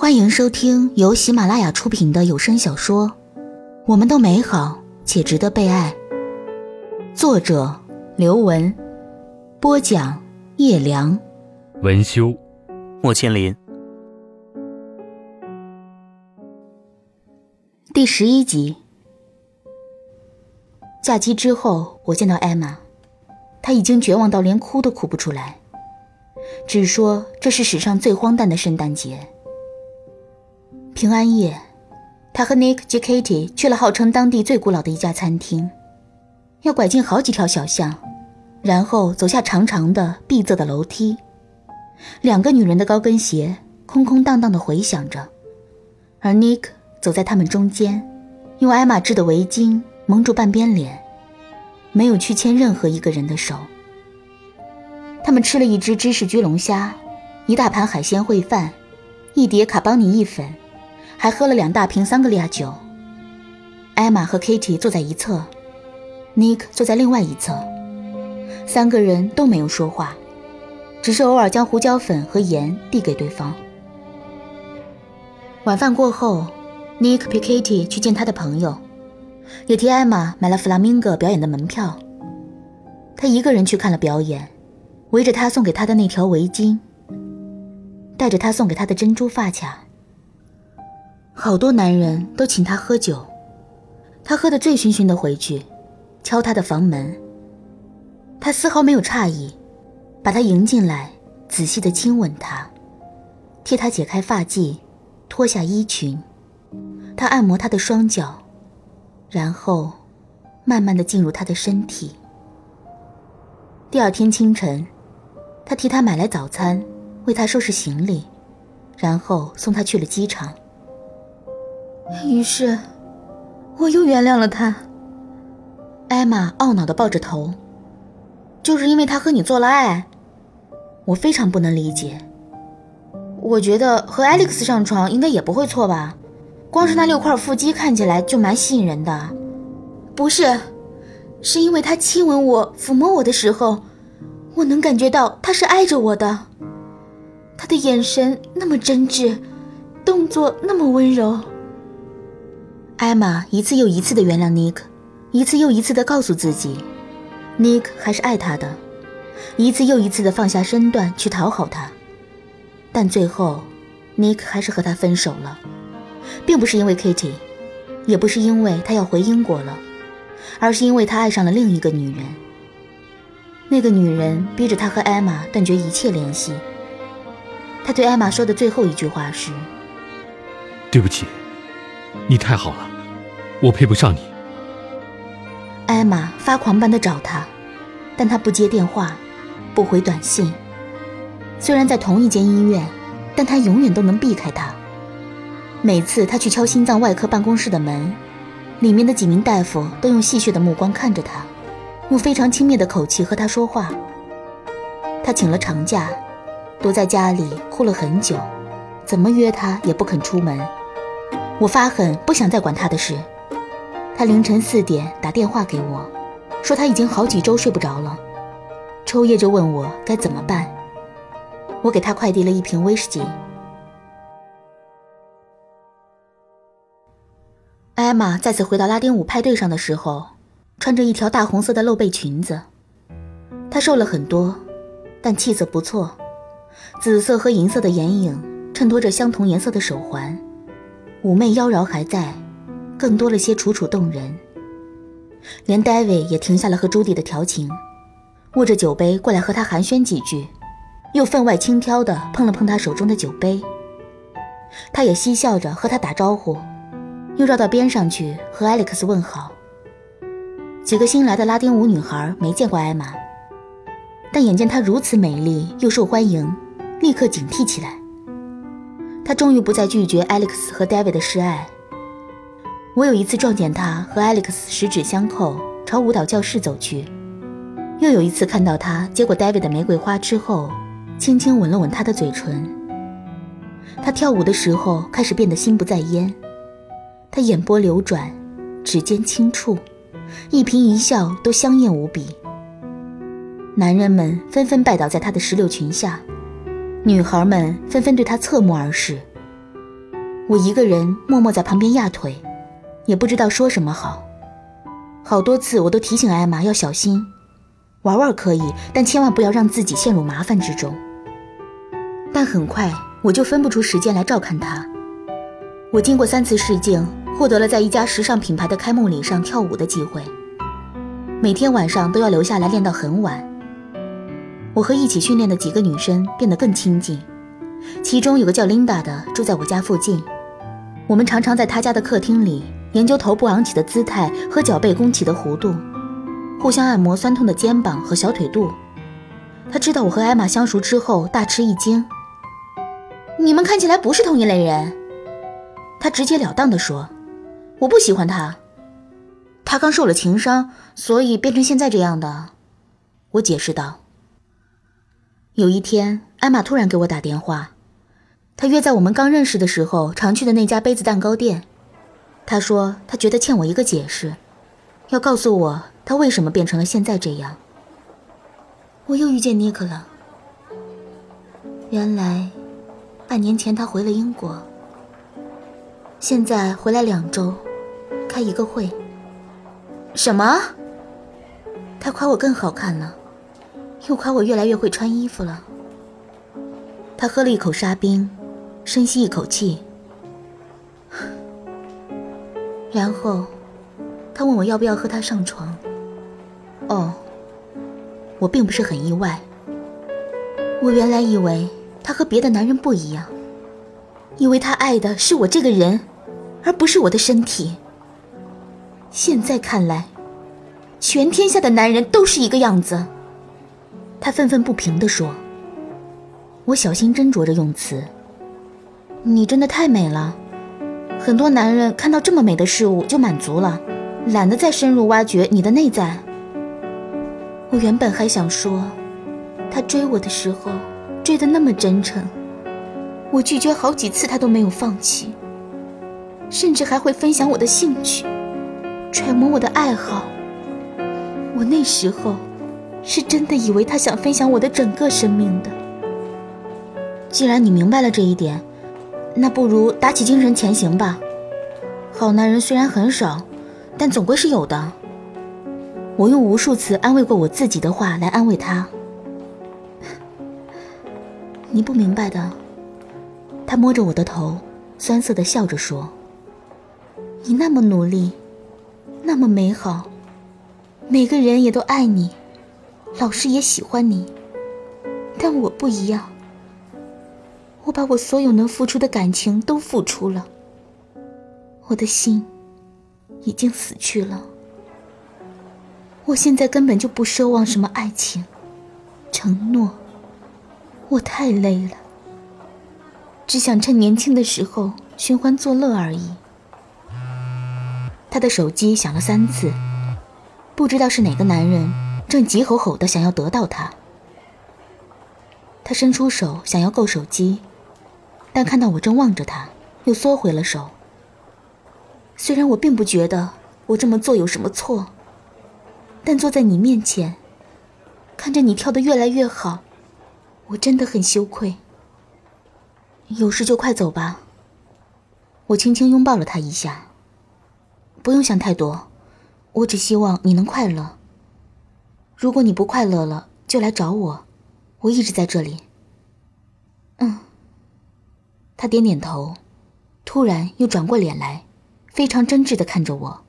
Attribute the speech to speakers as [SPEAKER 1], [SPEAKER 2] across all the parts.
[SPEAKER 1] 欢迎收听由喜马拉雅出品的有声小说《我们都美好且值得被爱》，作者刘文，播讲叶良，
[SPEAKER 2] 文修，
[SPEAKER 3] 莫千林。
[SPEAKER 1] 第十一集。假期之后，我见到艾玛，她已经绝望到连哭都哭不出来，只说这是史上最荒诞的圣诞节。平安夜，他和 Nick 及 Katie 去了号称当地最古老的一家餐厅，要拐进好几条小巷，然后走下长长的闭塞的楼梯。两个女人的高跟鞋空空荡荡的回响着，而 Nick 走在他们中间，用艾玛织的围巾蒙住半边脸，没有去牵任何一个人的手。他们吃了一只芝士焗龙虾，一大盘海鲜烩饭，一碟卡邦尼意粉。还喝了两大瓶桑格利亚酒。艾玛和 Kitty 坐在一侧，Nick 坐在另外一侧，三个人都没有说话，只是偶尔将胡椒粉和盐递给对方。晚饭过后，Nick 陪 Kitty 去见他的朋友，也替艾玛买了弗拉明戈表演的门票。他一个人去看了表演，围着他送给他的那条围巾，带着他送给他的珍珠发卡。好多男人都请他喝酒，他喝得醉醺醺的回去，敲他的房门。他丝毫没有诧异，把他迎进来，仔细的亲吻他，替他解开发髻，脱下衣裙。他按摩他的双脚，然后慢慢的进入他的身体。第二天清晨，他替他买来早餐，为他收拾行李，然后送他去了机场。于是，我又原谅了他。艾玛懊恼的抱着头，就是因为他和你做了爱。我非常不能理解。我觉得和 Alex 上床应该也不会错吧？光是那六块腹肌看起来就蛮吸引人的。不是，是因为他亲吻我、抚摸我的时候，我能感觉到他是爱着我的。他的眼神那么真挚，动作那么温柔。艾玛一次又一次的原谅尼克，一次又一次的告诉自己，尼克还是爱她的，一次又一次的放下身段去讨好他，但最后，尼克还是和他分手了，并不是因为 Kitty，也不是因为他要回英国了，而是因为他爱上了另一个女人。那个女人逼着他和艾玛断绝一切联系。他对艾玛说的最后一句话是：“
[SPEAKER 2] 对不起，你太好了。”我配不上你。
[SPEAKER 1] 艾玛发狂般的找他，但他不接电话，不回短信。虽然在同一间医院，但他永远都能避开他。每次他去敲心脏外科办公室的门，里面的几名大夫都用戏谑的目光看着他，用非常轻蔑的口气和他说话。他请了长假，躲在家里哭了很久，怎么约他也不肯出门。我发狠，不想再管他的事。他凌晨四点打电话给我，说他已经好几周睡不着了，抽噎着问我该怎么办。我给他快递了一瓶威士忌。艾玛再次回到拉丁舞派对上的时候，穿着一条大红色的露背裙子。她瘦了很多，但气色不错，紫色和银色的眼影衬托着相同颜色的手环，妩媚妖娆还在。更多了些楚楚动人，连 David 也停下了和朱迪的调情，握着酒杯过来和他寒暄几句，又分外轻佻地碰了碰他手中的酒杯。他也嬉笑着和他打招呼，又绕到边上去和 Alex 问好。几个新来的拉丁舞女孩没见过艾玛，但眼见她如此美丽又受欢迎，立刻警惕起来。他终于不再拒绝 Alex 和 David 的示爱。我有一次撞见他和 Alex 十指相扣朝舞蹈教室走去，又有一次看到他接过 David 的玫瑰花之后，轻轻吻了吻他的嘴唇。他跳舞的时候开始变得心不在焉，他眼波流转，指尖轻触，一颦一笑都香艳无比。男人们纷纷拜倒在他的石榴裙下，女孩们纷纷对他侧目而视，我一个人默默在旁边压腿，也不知道说什么好。好多次我都提醒艾玛要小心，玩玩可以，但千万不要让自己陷入麻烦之中。但很快我就分不出时间来照看她。我经过三次试镜，获得了在一家时尚品牌的开幕礼上跳舞的机会。每天晚上都要留下来练到很晚。我和一起训练的几个女生变得更亲近，其中有个叫琳达的住在我家附近。我们常常在他家的客厅里研究头部昂起的姿态和脚背弓起的弧度，互相按摩酸痛的肩膀和小腿肚。他知道我和艾玛相熟之后，大吃一惊：“你们看起来不是同一类人。”他直截了当地说：“我不喜欢他，他刚受了情伤，所以变成现在这样的。”我解释道。有一天，艾玛突然给我打电话。她约在我们刚认识的时候常去的那家杯子蛋糕店。她说她觉得欠我一个解释，要告诉我她为什么变成了现在这样。我又遇见尼克了。原来，半年前他回了英国，现在回来两周，开一个会。什么？他夸我更好看了，又夸我越来越会穿衣服了。他喝了一口沙冰。深吸一口气，然后他问我要不要和他上床。哦，我并不是很意外。我原来以为他和别的男人不一样，以为他爱的是我这个人，而不是我的身体。现在看来，全天下的男人都是一个样子。他愤愤不平地说。我小心斟酌着用词。你真的太美了，很多男人看到这么美的事物就满足了，懒得再深入挖掘你的内在。我原本还想说，他追我的时候追得那么真诚，我拒绝好几次他都没有放弃，甚至还会分享我的兴趣，揣摩我的爱好。我那时候是真的以为他想分享我的整个生命的。既然你明白了这一点。那不如打起精神前行吧。好男人虽然很少，但总归是有的。我用无数次安慰过我自己的话来安慰他。你不明白的。他摸着我的头，酸涩的笑着说：“你那么努力，那么美好，每个人也都爱你，老师也喜欢你，但我不一样。”我把我所有能付出的感情都付出了，我的心已经死去了。我现在根本就不奢望什么爱情、承诺，我太累了，只想趁年轻的时候寻欢作乐而已。他的手机响了三次，不知道是哪个男人正急吼吼的想要得到他。他伸出手想要够手机。但看到我正望着他，又缩回了手。虽然我并不觉得我这么做有什么错，但坐在你面前，看着你跳得越来越好，我真的很羞愧。有事就快走吧。我轻轻拥抱了他一下。不用想太多，我只希望你能快乐。如果你不快乐了，就来找我，我一直在这里。嗯。他点点头，突然又转过脸来，非常真挚的看着我。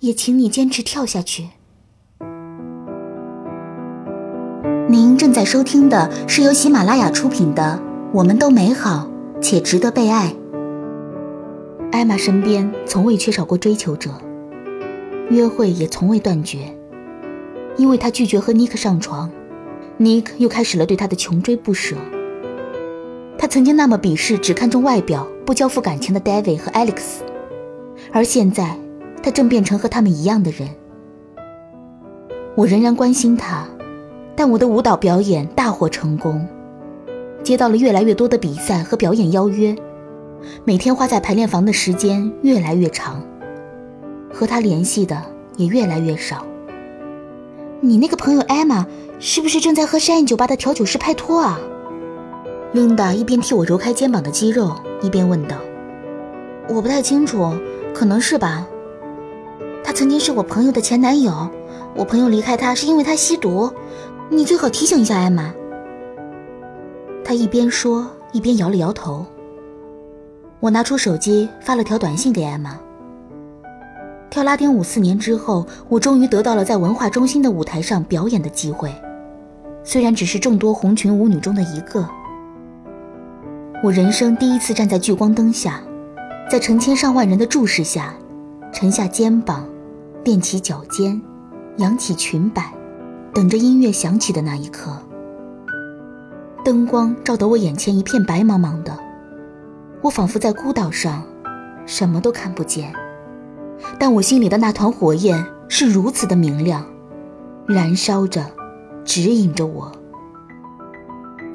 [SPEAKER 1] 也请你坚持跳下去。您正在收听的是由喜马拉雅出品的《我们都美好且值得被爱》。艾玛身边从未缺少过追求者，约会也从未断绝。因为他拒绝和尼克上床，尼克又开始了对他的穷追不舍。他曾经那么鄙视只看重外表、不交付感情的 David 和 Alex，而现在，他正变成和他们一样的人。我仍然关心他，但我的舞蹈表演大获成功，接到了越来越多的比赛和表演邀约，每天花在排练房的时间越来越长，和他联系的也越来越少。你那个朋友 Emma 是不是正在和山宴酒吧的调酒师拍拖啊？琳达一边替我揉开肩膀的肌肉，一边问道：“我不太清楚，可能是吧。他曾经是我朋友的前男友，我朋友离开他是因为他吸毒。你最好提醒一下艾玛。”他一边说，一边摇了摇头。我拿出手机发了条短信给艾玛。跳拉丁舞四年之后，我终于得到了在文化中心的舞台上表演的机会，虽然只是众多红裙舞女中的一个。我人生第一次站在聚光灯下，在成千上万人的注视下，沉下肩膀，踮起脚尖，扬起裙摆，等着音乐响起的那一刻。灯光照得我眼前一片白茫茫的，我仿佛在孤岛上，什么都看不见。但我心里的那团火焰是如此的明亮，燃烧着，指引着我。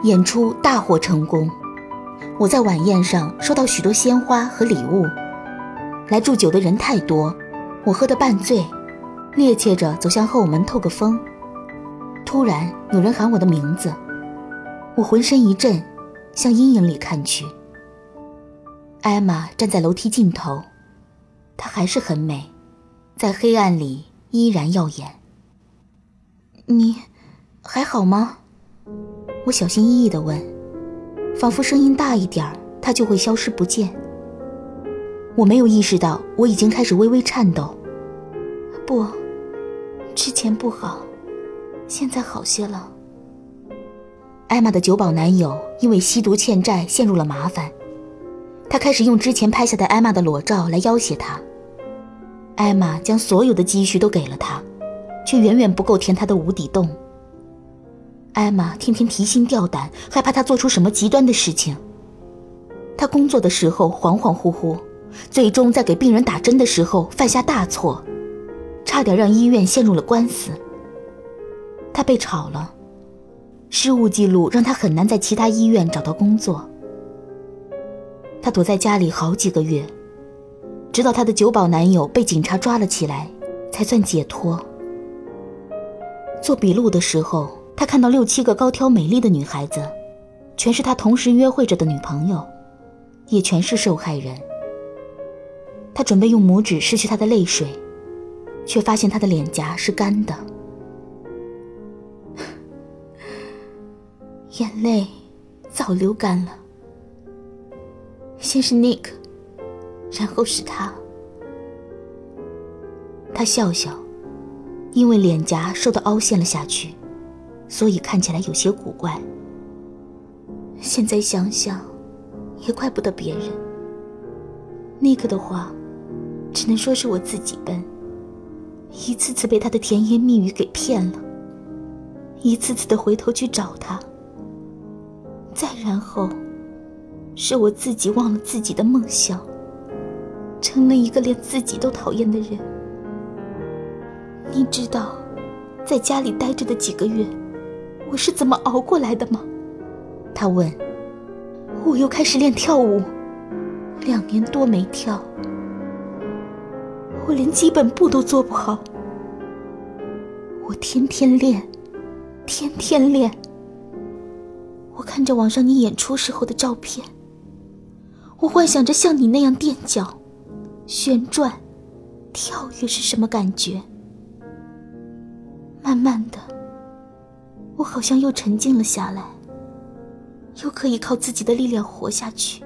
[SPEAKER 1] 演出大获成功，我在晚宴上收到许多鲜花和礼物。来祝酒的人太多，我喝得半醉，趔趄着走向后门透个风。突然有人喊我的名字，我浑身一震，向阴影里看去。艾玛站在楼梯尽头。她还是很美，在黑暗里依然耀眼。你还好吗？我小心翼翼地问，仿佛声音大一点儿，她就会消失不见。我没有意识到我已经开始微微颤抖。不，之前不好，现在好些了。艾玛的酒保男友因为吸毒欠债陷入了麻烦，他开始用之前拍下的艾玛的裸照来要挟她。艾玛将所有的积蓄都给了他，却远远不够填他的无底洞。艾玛天天提心吊胆，害怕他做出什么极端的事情。他工作的时候恍恍惚惚，最终在给病人打针的时候犯下大错，差点让医院陷入了官司。他被炒了，失误记录让他很难在其他医院找到工作。他躲在家里好几个月。直到她的酒保男友被警察抓了起来，才算解脱。做笔录的时候，他看到六七个高挑美丽的女孩子，全是他同时约会着的女朋友，也全是受害人。他准备用拇指拭去她的泪水，却发现她的脸颊是干的，眼泪早流干了。先是 Nick。然后是他，他笑笑，因为脸颊受到凹陷了下去，所以看起来有些古怪。现在想想，也怪不得别人。那个的话，只能说是我自己笨，一次次被他的甜言蜜语给骗了，一次次的回头去找他，再然后，是我自己忘了自己的梦想。成了一个连自己都讨厌的人。你知道，在家里待着的几个月，我是怎么熬过来的吗？他问。我又开始练跳舞，两年多没跳，我连基本步都做不好。我天天练，天天练。我看着网上你演出时候的照片，我幻想着像你那样垫脚。旋转、跳跃是什么感觉？慢慢的，我好像又沉静了下来，又可以靠自己的力量活下去。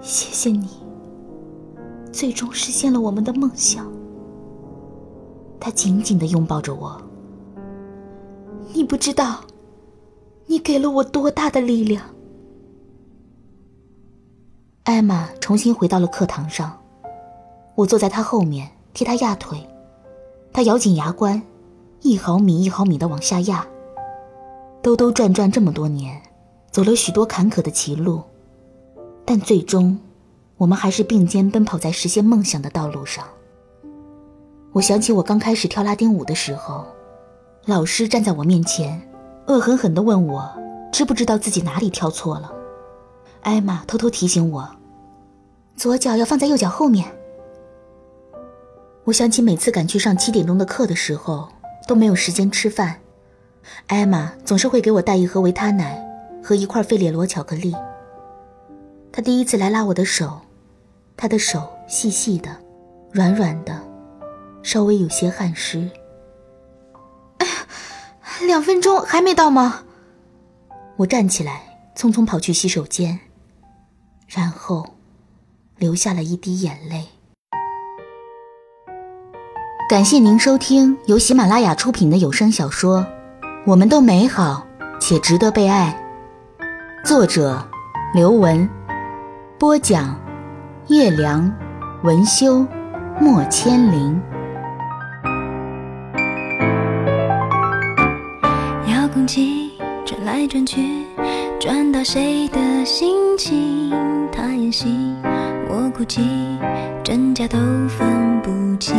[SPEAKER 1] 谢谢你，最终实现了我们的梦想。他紧紧的拥抱着我。你不知道，你给了我多大的力量。艾玛重新回到了课堂上，我坐在她后面替她压腿，她咬紧牙关，一毫米一毫米的往下压。兜兜转转这么多年，走了许多坎坷的歧路，但最终，我们还是并肩奔跑在实现梦想的道路上。我想起我刚开始跳拉丁舞的时候，老师站在我面前，恶狠狠地问我，知不知道自己哪里跳错了。艾玛偷偷提醒我，左脚要放在右脚后面。我想起每次赶去上七点钟的课的时候，都没有时间吃饭。艾玛总是会给我带一盒维他奶，和一块费列罗巧克力。他第一次来拉我的手，他的手细细的，软软的，稍微有些汗湿。哎呀，两分钟还没到吗？我站起来，匆匆跑去洗手间，然后流下了一滴眼泪。感谢您收听由喜马拉雅出品的有声小说《我们都美好且值得被爱》，作者刘文，播讲叶良，文修，莫千灵。
[SPEAKER 3] 遥控器转来转去，转到谁的心情？他演戏，我哭泣，真假都分不清。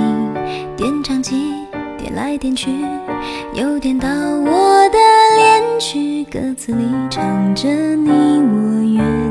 [SPEAKER 3] 点唱机点来点去，又点到我的恋曲，歌词里唱着你我约。